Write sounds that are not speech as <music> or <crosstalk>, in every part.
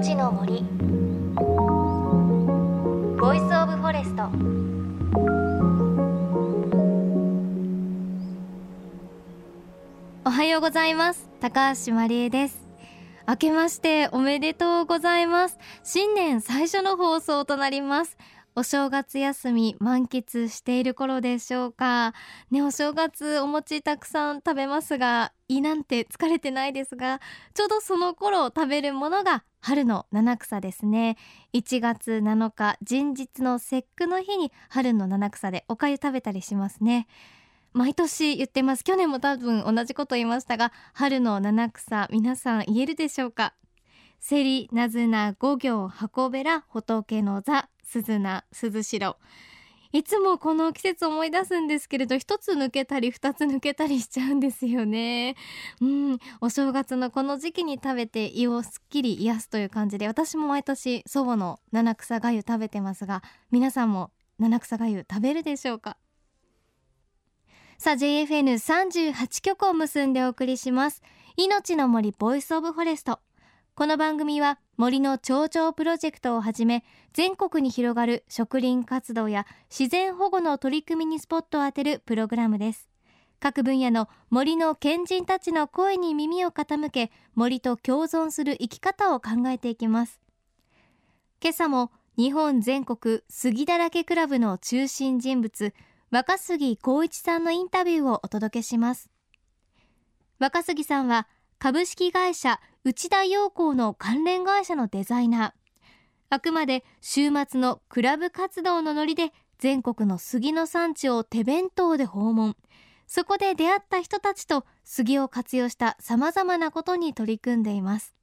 命の森。 Voice of Forest。おはようございます。高橋真理恵です。明けましておめでとうございます。新年最初の放送となります。お正月休み満喫している頃でしょうか。ねお正月お餅たくさん食べますが胃なんて疲れてないですがちょうどその頃食べるものが春の七草ですね。1月7日人日の節句の日に春の七草でお粥食べたりしますね。毎年言ってます。去年も多分同じこと言いましたが春の七草皆さん言えるでしょうか？セリ、ナズナ、五行、箱べら、仏の座、鈴名、鈴代。いつもこの季節思い出すんですけれど一つ抜けたり二つ抜けたりしちゃうんですよね。うん。お正月のこの時期に食べて胃をすっきり癒すという感じで私も毎年祖母の七草がゆ食べてますが皆さんも七草がゆ食べるでしょうか？さあ JFN38 局を結んでお送りします。命の森 Voice of Forest。この番組は森の頂上プロジェクトをはじめ全国に広がる植林活動や自然保護の取り組みにスポットを当てるプログラムです。各分野の森の賢人たちの声に耳を傾け森と共存する生き方を考えていきます。今朝も日本全国杉だらけクラブの中心人物若杉光一さんのインタビューをお届けします。若杉さんは株式会社内田陽光の関連会社のデザイナー。あくまで週末のクラブ活動のノリで全国の杉の産地を手弁当で訪問。そこで出会った人たちと杉を活用した様々なことに取り組んでいます。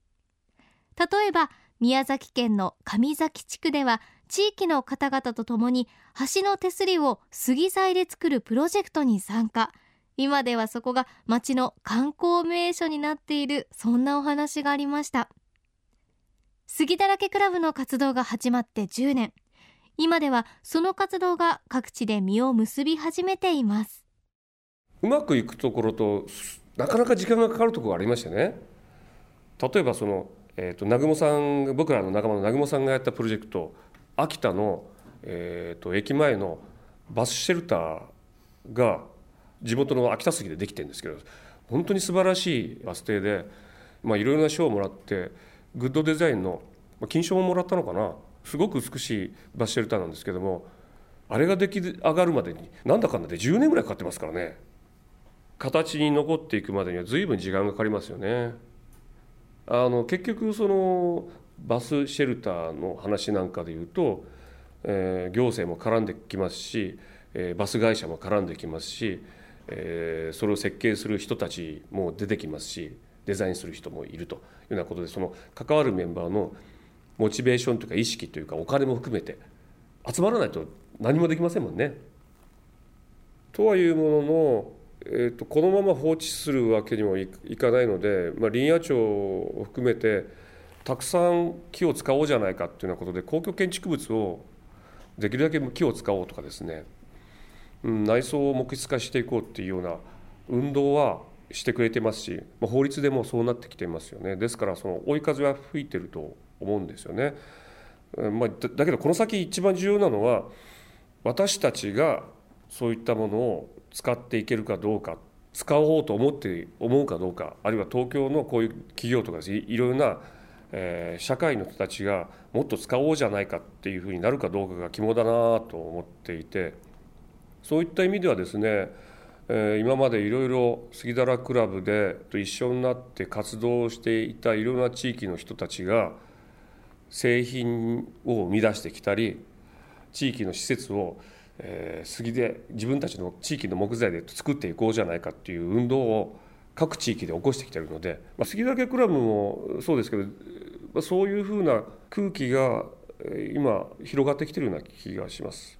例えば宮崎県の上崎地区では地域の方々と共に橋の手すりを杉材で作るプロジェクトに参加。今ではそこが町の観光名所になっているそんなお話がありました。杉だらけクラブの活動が始まって10年。今ではその活動が各地で実を結び始めています。うまくいくところとなかなか時間がかかるところがありましてね。例えばその、えーと、南雲さん僕らの仲間の南雲さんがやったプロジェクト秋田の、えーと駅前のバスシェルターが地元の秋田杉でできてるんですけど本当に素晴らしいバス停でいろいろな賞をもらってグッドデザインの金賞ももらったのかなすごく美しいバスシェルターなんですけどもあれが出来上がるまでになんだかんだで10年ぐらいかかってますからね形に残っていくまでには随分時間がかかりますよね。あの結局そのバスシェルターの話なんかでいうと、えー、行政も絡んできますし、えー、バス会社も絡んできますしえー、それを設計する人たちも出てきますしデザインする人もいるというようなことでその関わるメンバーのモチベーションというか意識というかお金も含めて集まらないと何もできませんもんね。とはいうものの、えーと、このまま放置するわけにもいかないので、まあ、林野庁を含めてたくさん木を使おうじゃないかっていうようなことで公共建築物をできるだけ木を使おうとかですね内装を木質化していこうっていうような運動はしてくれてますし、まあ、法律でもそうなってきてますよねですからその追い風は吹いてると思うんですよね。まあ、だけどこの先一番重要なのは私たちがそういったものを使っていけるかどうか使おうと思って思うかどうかあるいは東京のこういう企業とかいろいろな、えー、社会の人たちがもっと使おうじゃないかっていうふうになるかどうかが肝だなと思っていて。そういった意味ではですね、今までいろいろ杉だクラブでと一緒になって活動していたいろんな地域の人たちが製品を生み出してきたり地域の施設を、杉で自分たちの地域の木材で作っていこうじゃないかっていう運動を各地域で起こしてきてるので、まあ、杉岳クラブもそうですけど、ま、そういうふうな空気が今広がってきてるような気がします。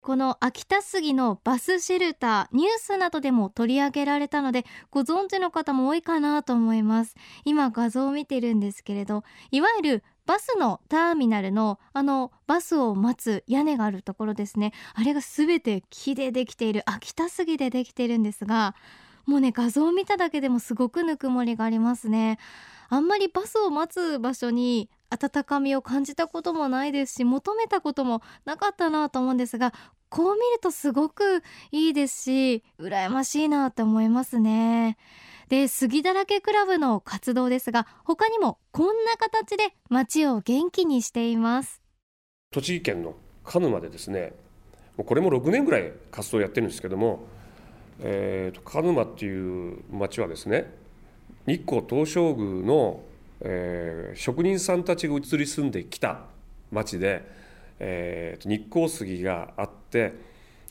この秋田杉のバスシェルターニュースなどでも取り上げられたのでご存知の方も多いかなと思います。今画像を見てるんですけれどいわゆるバスのターミナルのあのバスを待つ屋根があるところですね。あれが全て木でできている秋田杉でできているんですがもうね画像を見ただけでもすごくぬくもりがありますね。あんまりバスを待つ場所に温かみを感じたこともないですし求めたこともなかったなと思うんですがこう見るとすごくいいですし羨ましいなって思いますね。で杉だらけクラブの活動ですが他にもこんな形で街を元気にしています。栃木県の鹿沼でですねこれも6年ぐらい活動をやってるんですけども、えーと、鹿沼っていう町はですね日光東照宮の、えー、職人さんたちが移り住んできた町で、えー、日光杉があって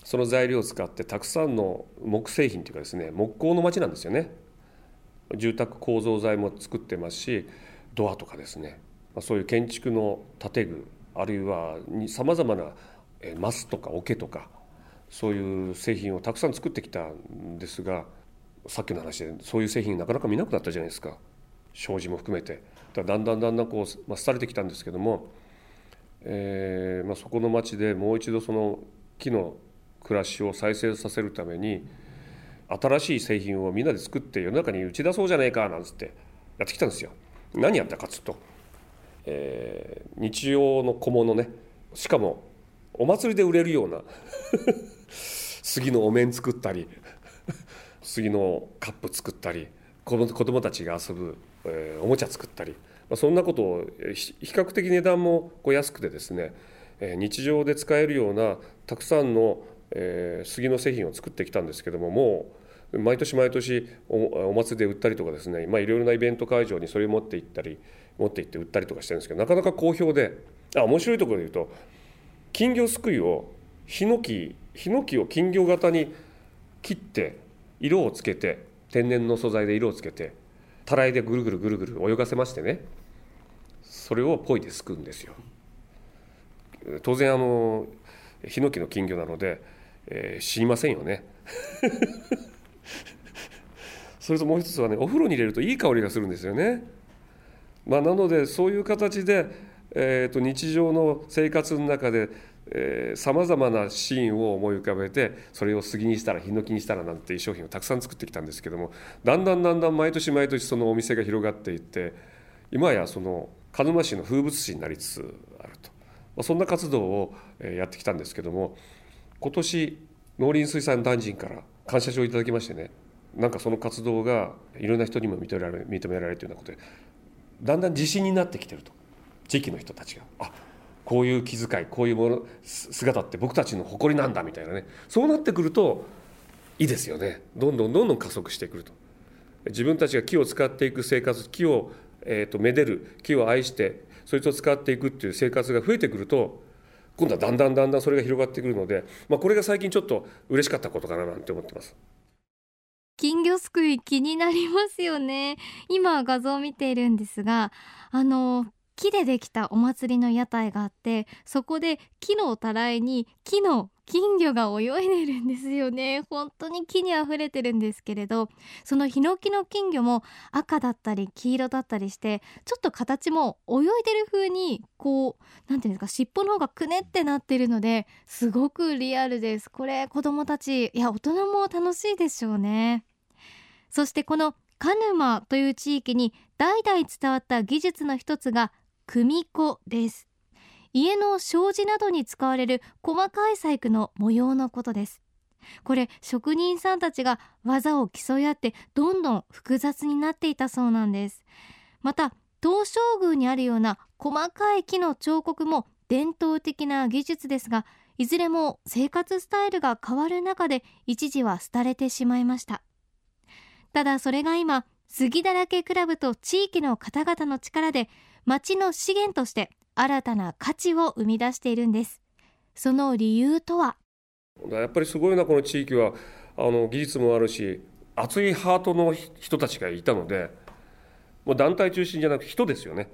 その材料を使ってたくさんの木製品というかですね木工の町なんですよね。住宅構造材も作ってますしドアとかですね。そういう建築の建具あるいはさまざまなマスとか桶とかそういう製品をたくさん作ってきたんですがさっきの話でそういう製品なかなか見なくなったじゃないですか。障子も含めてだだんだんだんだんこう、まあ、廃れてきたんですけども、えーまあ、そこの町でもう一度その木の暮らしを再生させるために新しい製品をみんなで作って世の中に打ち出そうじゃないかなんつってやってきたんですよ。何やったかっつうと、えー、日用の小物ねしかもお祭りで売れるような <laughs> 杉のお面作ったり杉のカップ作ったり子供たちが遊ぶ、え、おもちゃ作ったり、ま、そんなことを比較的値段もこう安くてですね、え、日常で使えるようなたくさんの、え、杉の製品を作ってきたんですけどももう毎年毎年お祭りで売ったりとかですね、いろいろなイベント会場にそれを持って行ったり持って行って売ったりとかしてるんですけどなかなか好評であ面白いところで言うと金魚すくいをヒノキヒノキを金魚型に切って色をつけて天然の素材で色をつけてたらいでぐるぐるぐるぐる泳がせましてねそれをポイですくうんですよ。当然あのヒノキの金魚なので、えー、死にませんよね。<laughs> それともう一つはねお風呂に入れるといい香りがするんですよね。まあ、なのでそういう形でえーと、日常の生活の中でさまざまなシーンを思い浮かべてそれを杉にしたらヒノキにしたらなんていう商品をたくさん作ってきたんですけどもだんだんだんだん毎年毎年そのお店が広がっていって今やその鹿沼市の風物詩になりつつあると、ま、そんな活動をやってきたんですけども今年農林水産大臣から感謝状をいただきましてねなんかその活動がいろんな人にも認められ認められるというようなことでだんだん自信になってきてると。地域の人たちがあこういう気遣いこういうもの姿って僕たちの誇りなんだみたいなね。そうなってくるといいですよね。どんどんどんどん加速してくると。自分たちが木を使っていく生活木を、えーと、めでる木を愛してそいつを使っていくっていう生活が増えてくると今度はだんだんだんだんそれが広がってくるので、まあ、これが最近ちょっと嬉しかったことかななんて思ってます。金魚すくい気になりますよね。今画像を見ているんですがあの木でできたお祭りの屋台があってそこで木のたらいに木の金魚が泳いでるんですよね。本当に木にあふれてるんですけれどそのヒノキの金魚も赤だったり黄色だったりしてちょっと形も泳いでる風にこう何て言うんですか尻尾の方がくねってなってるのですごくリアルです。これ子供たちいや大人も楽しいでしょうね。そしてこの鹿沼という地域に代々伝わった技術の一つが組子です。家の障子などに使われる細かい細工の模様のことです。これ職人さんたちが技を競い合ってどんどん複雑になっていたそうなんです。また東照宮にあるような細かい木の彫刻も伝統的な技術ですがいずれも生活スタイルが変わる中で一時は廃れてしまいました。ただそれが今杉だらけクラブと地域の方々の力で町の資源として新たな価値を生み出しているんです。その理由とは？やっぱりすごいなこの地域は。あの技術もあるし熱いハートの人たちがいたのでもう団体中心じゃなく人ですよね。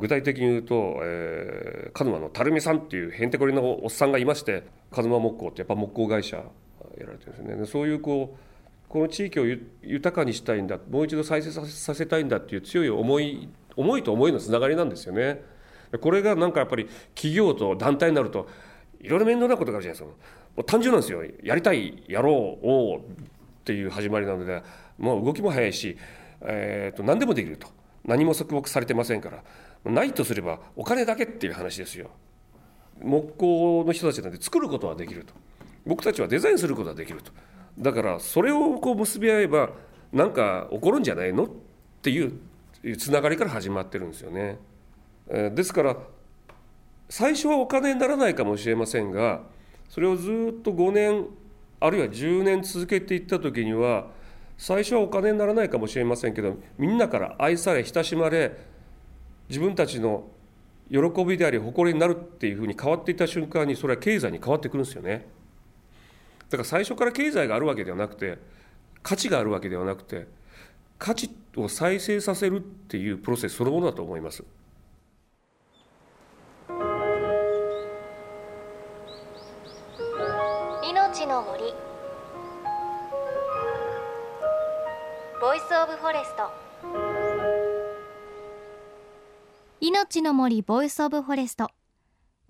具体的に言うと、えー、鹿沼の垂水さんっていうへんてこりのおっさんがいまして鹿沼木工ってやっぱ木工会社やられてるんですね。そういうこうこの地域を豊かにしたいんだもう一度再生させたいんだっていう強い思い思いと思いのつながりなんですよね。これがなんかやっぱり企業と団体になるといろいろ面倒なことがあるじゃないですか。もう単純なんですよ。やりたい、やろうをっていう始まりなのでもう動きも早いし、えー、と何でもできると何も束縛されてませんからないとすればお金だけっていう話ですよ木工の人たちなんで作ることはできると僕たちはデザインすることはできるとだからそれをこう結び合えば何か起こるんじゃないのっていうつながりから始まってるんですよね。ですから最初はお金にならないかもしれませんがそれをずっと5年あるいは10年続けていった時には最初はお金にならないかもしれませんけどみんなから愛され親しまれ自分たちの喜びであり誇りになるっていうふうに変わっていった瞬間にそれは経済に変わってくるんですよねだから最初から経済があるわけではなくて価値があるわけではなくて価値を再生させるっていうプロセスそのものだと思います。命の森。 Voice of Forest。命の森 Voice of Forest。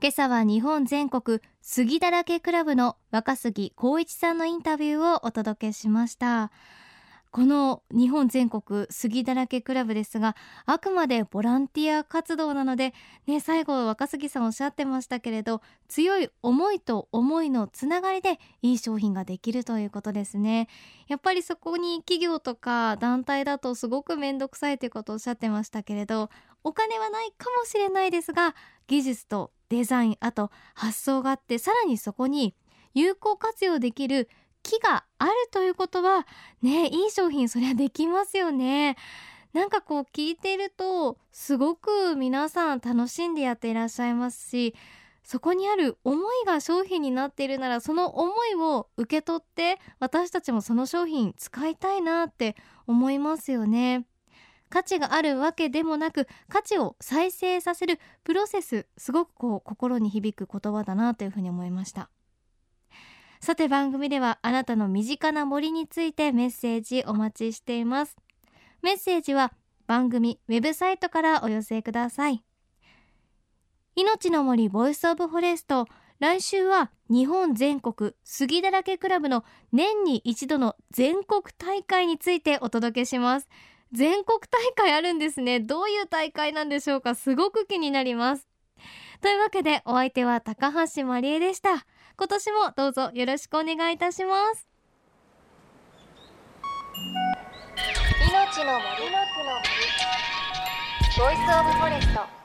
今朝は日本全国杉だらけクラブの若杉光一さんのインタビューをお届けしましたこの日本全国杉だらけクラブですがあくまでボランティア活動なので、ね、最後若杉さんおっしゃってましたけれど強い思いと思いのつながりでいい商品ができるということですね。やっぱりそこに企業とか団体だとすごく面倒くさいということをおっしゃってましたけれどお金はないかもしれないですが技術とデザインあと発想があってさらにそこに有効活用できる木があるということはねいい商品そりゃできますよね。なんかこう聞いてるとすごく皆さん楽しんでやっていらっしゃいますしそこにある思いが商品になっているならその思いを受け取って私たちもその商品使いたいなって思いますよね。価値があるわけでもなく価値を再生させるプロセスすごくこう心に響く言葉だなというふうに思いました。さて番組ではあなたの身近な森についてメッセージお待ちしています。メッセージは番組ウェブサイトからお寄せください。命の森 Voice of Forest 来週は日本全国杉だらけクラブの年に一度の全国大会についてお届けします。全国大会あるんですね。どういう大会なんでしょうか？すごく気になります。というわけでお相手は高橋真理恵でした。今年もどうぞよろしくお願いいたします。命の森。命の森 Voice of Forest。